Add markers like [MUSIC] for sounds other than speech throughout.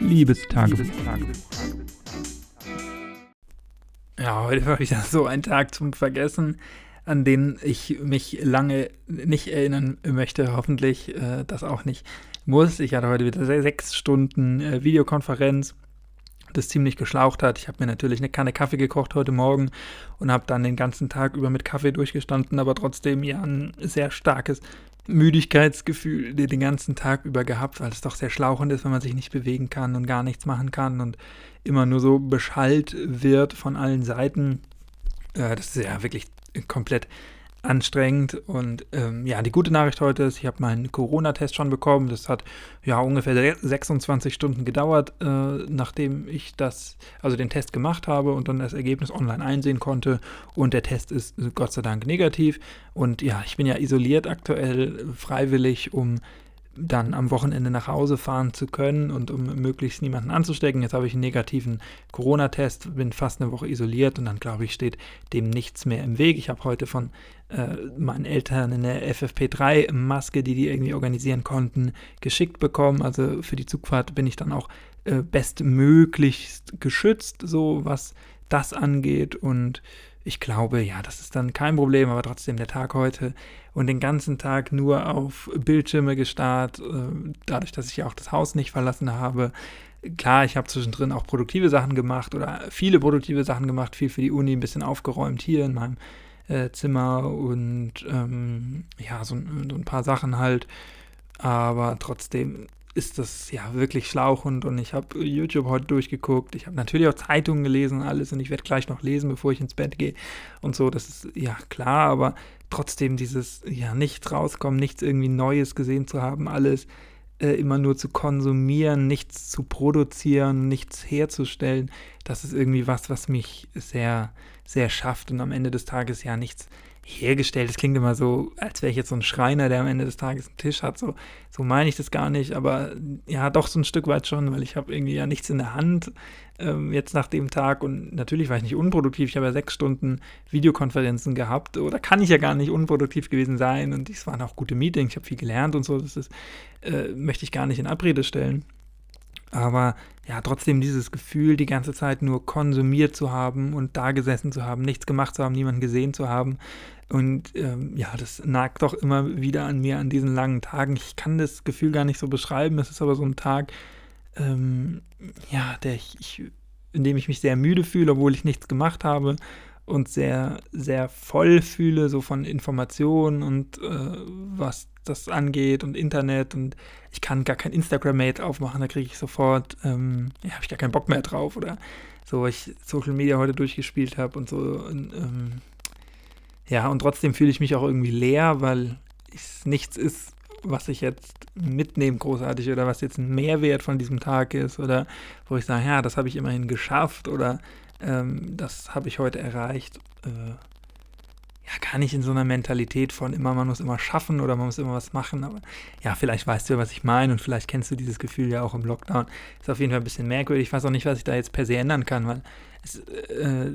Liebestagebuch. Ja, heute war wieder so ein Tag zum Vergessen, an den ich mich lange nicht erinnern möchte. Hoffentlich äh, das auch nicht muss. Ich hatte heute wieder sechs Stunden äh, Videokonferenz das ziemlich geschlaucht hat. Ich habe mir natürlich eine Kanne Kaffee gekocht heute Morgen und habe dann den ganzen Tag über mit Kaffee durchgestanden, aber trotzdem ja ein sehr starkes Müdigkeitsgefühl den ganzen Tag über gehabt, weil es doch sehr schlauchend ist, wenn man sich nicht bewegen kann und gar nichts machen kann und immer nur so beschallt wird von allen Seiten. Äh, das ist ja wirklich komplett anstrengend. Und ähm, ja, die gute Nachricht heute ist, ich habe meinen Corona-Test schon bekommen. Das hat ja ungefähr 26 Stunden gedauert, äh, nachdem ich das, also den Test gemacht habe und dann das Ergebnis online einsehen konnte. Und der Test ist Gott sei Dank negativ. Und ja, ich bin ja isoliert aktuell freiwillig, um dann am Wochenende nach Hause fahren zu können und um möglichst niemanden anzustecken. Jetzt habe ich einen negativen Corona-Test, bin fast eine Woche isoliert und dann glaube ich, steht dem nichts mehr im Weg. Ich habe heute von äh, meinen Eltern eine FFP3-Maske, die die irgendwie organisieren konnten, geschickt bekommen. Also für die Zugfahrt bin ich dann auch äh, bestmöglichst geschützt, so was das angeht und ich glaube, ja, das ist dann kein Problem, aber trotzdem der Tag heute und den ganzen Tag nur auf Bildschirme gestarrt, äh, dadurch, dass ich auch das Haus nicht verlassen habe. Klar, ich habe zwischendrin auch produktive Sachen gemacht oder viele produktive Sachen gemacht, viel für die Uni, ein bisschen aufgeräumt hier in meinem äh, Zimmer und ähm, ja, so, so ein paar Sachen halt. Aber trotzdem ist das ja wirklich schlauchend und ich habe YouTube heute durchgeguckt. Ich habe natürlich auch Zeitungen gelesen alles und ich werde gleich noch lesen, bevor ich ins Bett gehe und so. Das ist ja klar, aber trotzdem dieses ja nichts rauskommen, nichts irgendwie Neues gesehen zu haben, alles äh, immer nur zu konsumieren, nichts zu produzieren, nichts herzustellen, das ist irgendwie was, was mich sehr, sehr schafft und am Ende des Tages ja nichts hergestellt. Das klingt immer so, als wäre ich jetzt so ein Schreiner, der am Ende des Tages einen Tisch hat. So, so meine ich das gar nicht, aber ja, doch so ein Stück weit schon, weil ich habe irgendwie ja nichts in der Hand ähm, jetzt nach dem Tag und natürlich war ich nicht unproduktiv. Ich habe ja sechs Stunden Videokonferenzen gehabt oder kann ich ja gar nicht unproduktiv gewesen sein und es waren auch gute Meetings. Ich habe viel gelernt und so. Das ist, äh, möchte ich gar nicht in Abrede stellen. Aber ja, trotzdem dieses Gefühl, die ganze Zeit nur konsumiert zu haben und da gesessen zu haben, nichts gemacht zu haben, niemanden gesehen zu haben. Und ähm, ja, das nagt doch immer wieder an mir an diesen langen Tagen. Ich kann das Gefühl gar nicht so beschreiben. Es ist aber so ein Tag, ähm, ja, der ich, ich, in dem ich mich sehr müde fühle, obwohl ich nichts gemacht habe und sehr, sehr voll fühle, so von Informationen und äh, was das angeht und Internet und ich kann gar kein Instagram-Mate aufmachen, da kriege ich sofort, ähm, ja, habe ich gar keinen Bock mehr drauf oder so, weil ich Social Media heute durchgespielt habe und so. Und, ähm, ja, und trotzdem fühle ich mich auch irgendwie leer, weil es nichts ist, was ich jetzt mitnehme großartig oder was jetzt ein Mehrwert von diesem Tag ist oder wo ich sage, ja, das habe ich immerhin geschafft oder ähm, das habe ich heute erreicht. Äh, ja, gar nicht in so einer Mentalität von immer, man muss immer schaffen oder man muss immer was machen. Aber ja, vielleicht weißt du ja, was ich meine und vielleicht kennst du dieses Gefühl ja auch im Lockdown. Ist auf jeden Fall ein bisschen merkwürdig. Ich weiß auch nicht, was ich da jetzt per se ändern kann, weil es äh,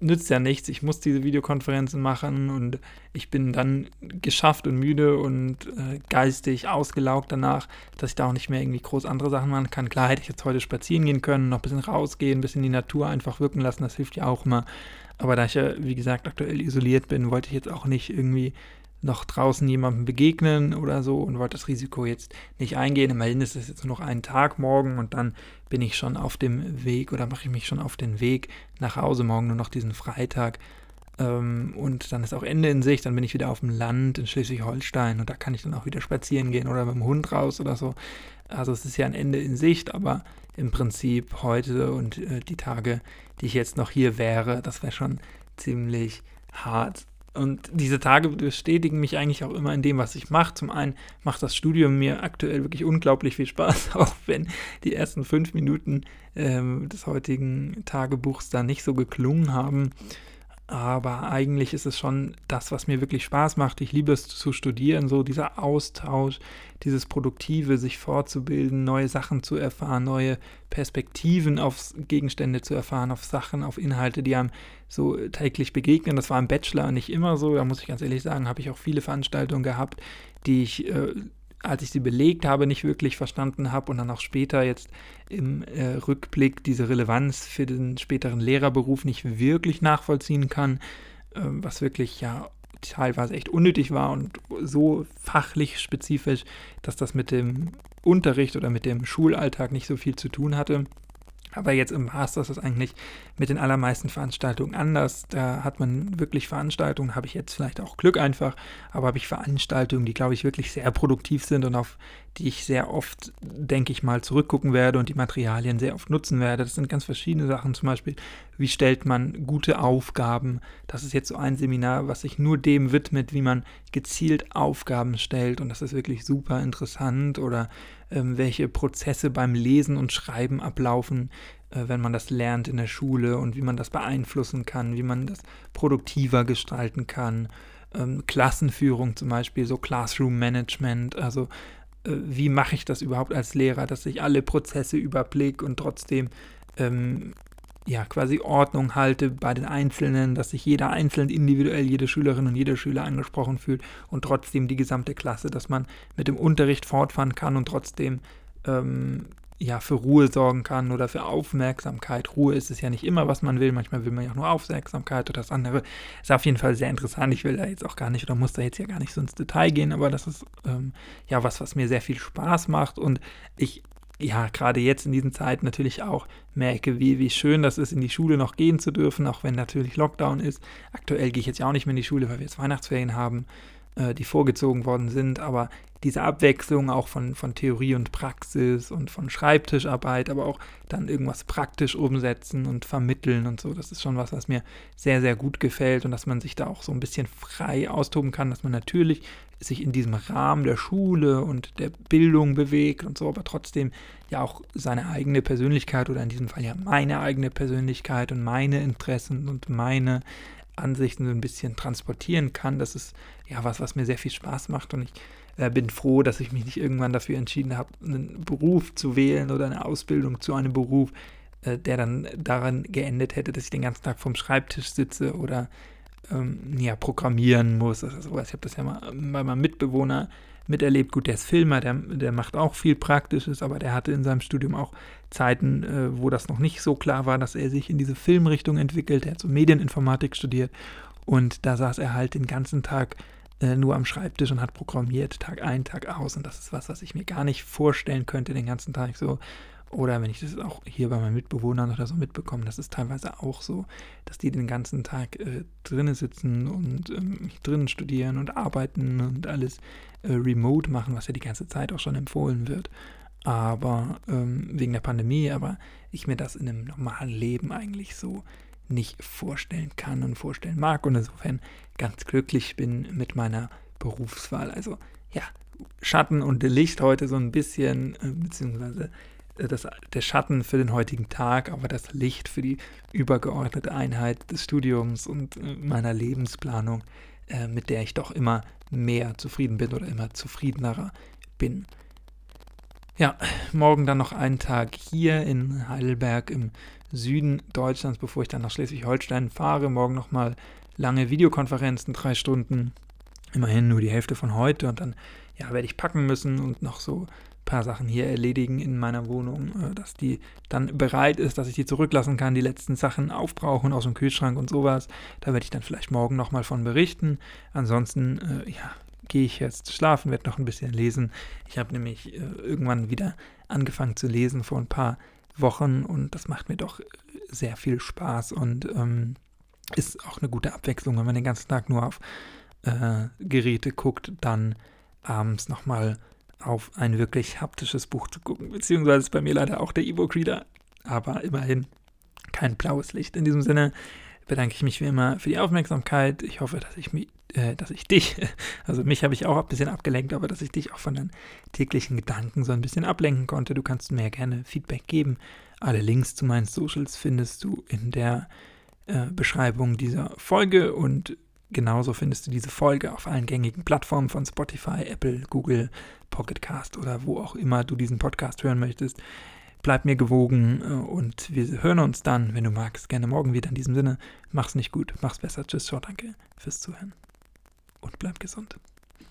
nützt ja nichts. Ich muss diese Videokonferenzen machen und ich bin dann geschafft und müde und äh, geistig ausgelaugt danach, dass ich da auch nicht mehr irgendwie groß andere Sachen machen kann. Klar hätte ich jetzt heute spazieren gehen können, noch ein bisschen rausgehen, ein bisschen die Natur einfach wirken lassen, das hilft ja auch immer. Aber da ich ja, wie gesagt, aktuell isoliert bin, wollte ich jetzt auch nicht irgendwie noch draußen jemandem begegnen oder so und wollte das Risiko jetzt nicht eingehen. Immerhin ist es jetzt nur noch einen Tag morgen und dann bin ich schon auf dem Weg oder mache ich mich schon auf den Weg nach Hause morgen nur noch diesen Freitag. Ähm, und dann ist auch Ende in Sicht, dann bin ich wieder auf dem Land in Schleswig-Holstein und da kann ich dann auch wieder spazieren gehen oder mit dem Hund raus oder so. Also es ist ja ein Ende in Sicht, aber im Prinzip heute und äh, die Tage, die ich jetzt noch hier wäre, das wäre schon ziemlich hart. Und diese Tage bestätigen mich eigentlich auch immer in dem, was ich mache. Zum einen macht das Studium mir aktuell wirklich unglaublich viel Spaß, [LAUGHS] auch wenn die ersten fünf Minuten ähm, des heutigen Tagebuchs da nicht so geklungen haben. Aber eigentlich ist es schon das, was mir wirklich Spaß macht. Ich liebe es zu studieren, so dieser Austausch, dieses Produktive, sich fortzubilden, neue Sachen zu erfahren, neue Perspektiven auf Gegenstände zu erfahren, auf Sachen, auf Inhalte, die einem so täglich begegnen. Das war im Bachelor nicht immer so. Da muss ich ganz ehrlich sagen, habe ich auch viele Veranstaltungen gehabt, die ich äh, als ich sie belegt habe, nicht wirklich verstanden habe und dann auch später jetzt im äh, Rückblick diese Relevanz für den späteren Lehrerberuf nicht wirklich nachvollziehen kann, äh, was wirklich ja teilweise echt unnötig war und so fachlich spezifisch, dass das mit dem Unterricht oder mit dem Schulalltag nicht so viel zu tun hatte. Aber jetzt im Master ist das eigentlich mit den allermeisten Veranstaltungen anders. Da hat man wirklich Veranstaltungen, habe ich jetzt vielleicht auch Glück einfach, aber habe ich Veranstaltungen, die, glaube ich, wirklich sehr produktiv sind und auf die ich sehr oft, denke ich mal, zurückgucken werde und die Materialien sehr oft nutzen werde. Das sind ganz verschiedene Sachen, zum Beispiel, wie stellt man gute Aufgaben. Das ist jetzt so ein Seminar, was sich nur dem widmet, wie man gezielt Aufgaben stellt und das ist wirklich super interessant oder welche Prozesse beim Lesen und Schreiben ablaufen, äh, wenn man das lernt in der Schule und wie man das beeinflussen kann, wie man das produktiver gestalten kann. Ähm, Klassenführung zum Beispiel, so Classroom Management, also äh, wie mache ich das überhaupt als Lehrer, dass ich alle Prozesse überblicke und trotzdem ähm, ja, quasi Ordnung halte bei den Einzelnen, dass sich jeder einzeln individuell, jede Schülerin und jeder Schüler angesprochen fühlt und trotzdem die gesamte Klasse, dass man mit dem Unterricht fortfahren kann und trotzdem ähm, ja, für Ruhe sorgen kann oder für Aufmerksamkeit. Ruhe ist es ja nicht immer, was man will. Manchmal will man ja auch nur Aufmerksamkeit oder das andere. Ist auf jeden Fall sehr interessant. Ich will da jetzt auch gar nicht oder muss da jetzt ja gar nicht so ins Detail gehen, aber das ist ähm, ja was, was mir sehr viel Spaß macht und ich ja, gerade jetzt in diesen Zeiten natürlich auch merke, wie, wie schön das ist, in die Schule noch gehen zu dürfen, auch wenn natürlich Lockdown ist. Aktuell gehe ich jetzt ja auch nicht mehr in die Schule, weil wir jetzt Weihnachtsferien haben, äh, die vorgezogen worden sind, aber diese Abwechslung auch von, von Theorie und Praxis und von Schreibtischarbeit, aber auch dann irgendwas praktisch umsetzen und vermitteln und so, das ist schon was, was mir sehr, sehr gut gefällt und dass man sich da auch so ein bisschen frei austoben kann, dass man natürlich sich in diesem Rahmen der Schule und der Bildung bewegt und so, aber trotzdem ja auch seine eigene Persönlichkeit oder in diesem Fall ja meine eigene Persönlichkeit und meine Interessen und meine Ansichten so ein bisschen transportieren kann. Das ist ja was, was mir sehr viel Spaß macht und ich äh, bin froh, dass ich mich nicht irgendwann dafür entschieden habe, einen Beruf zu wählen oder eine Ausbildung zu einem Beruf, äh, der dann daran geendet hätte, dass ich den ganzen Tag vorm Schreibtisch sitze oder ähm, ja, programmieren muss oder sowas. Ich habe das ja mal bei meinem Mitbewohner miterlebt. Gut, der ist Filmer, der, der macht auch viel Praktisches, aber der hatte in seinem Studium auch Zeiten, äh, wo das noch nicht so klar war, dass er sich in diese Filmrichtung entwickelt. Er hat so Medieninformatik studiert und da saß er halt den ganzen Tag äh, nur am Schreibtisch und hat programmiert, Tag ein, Tag aus. Und das ist was, was ich mir gar nicht vorstellen könnte, den ganzen Tag so oder wenn ich das auch hier bei meinen Mitbewohnern oder so mitbekomme, das ist teilweise auch so, dass die den ganzen Tag äh, drinnen sitzen und ähm, drinnen studieren und arbeiten und alles äh, remote machen, was ja die ganze Zeit auch schon empfohlen wird. Aber ähm, wegen der Pandemie, aber ich mir das in einem normalen Leben eigentlich so nicht vorstellen kann und vorstellen mag und insofern ganz glücklich bin mit meiner Berufswahl. Also ja, Schatten und Licht heute so ein bisschen, äh, beziehungsweise das, der Schatten für den heutigen Tag, aber das Licht für die übergeordnete Einheit des Studiums und äh, meiner Lebensplanung, äh, mit der ich doch immer mehr zufrieden bin oder immer zufriedener bin. Ja, morgen dann noch einen Tag hier in Heidelberg im Süden Deutschlands, bevor ich dann nach Schleswig-Holstein fahre. Morgen nochmal lange Videokonferenzen, drei Stunden. Immerhin nur die Hälfte von heute und dann ja, werde ich packen müssen und noch so paar Sachen hier erledigen in meiner Wohnung, äh, dass die dann bereit ist, dass ich die zurücklassen kann, die letzten Sachen aufbrauchen aus dem Kühlschrank und sowas. Da werde ich dann vielleicht morgen nochmal von berichten. Ansonsten, äh, ja, gehe ich jetzt schlafen, werde noch ein bisschen lesen. Ich habe nämlich äh, irgendwann wieder angefangen zu lesen vor ein paar Wochen und das macht mir doch sehr viel Spaß und ähm, ist auch eine gute Abwechslung, wenn man den ganzen Tag nur auf äh, Geräte guckt, dann abends nochmal auf ein wirklich haptisches Buch zu gucken. Beziehungsweise ist bei mir leider auch der E-Book-Reader. Aber immerhin kein blaues Licht. In diesem Sinne bedanke ich mich wie immer für die Aufmerksamkeit. Ich hoffe, dass ich, mich, äh, dass ich dich, [LAUGHS] also mich habe ich auch ein bisschen abgelenkt, aber dass ich dich auch von deinen täglichen Gedanken so ein bisschen ablenken konnte. Du kannst mir gerne Feedback geben. Alle Links zu meinen Socials findest du in der äh, Beschreibung dieser Folge und Genauso findest du diese Folge auf allen gängigen Plattformen von Spotify, Apple, Google, Pocketcast oder wo auch immer du diesen Podcast hören möchtest. Bleib mir gewogen äh, und wir hören uns dann, wenn du magst, gerne morgen wieder. In diesem Sinne, mach's nicht gut, mach's besser. Tschüss, ciao, danke fürs Zuhören und bleib gesund.